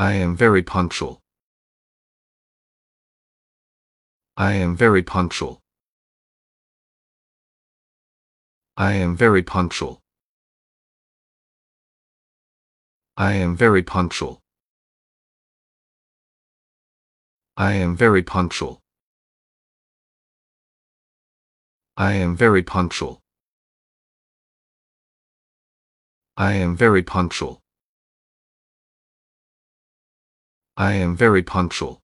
I am very punctual. I am very punctual. I am very punctual. I am very punctual. I am very punctual. I am very punctual. I am very punctual. I am very punctual.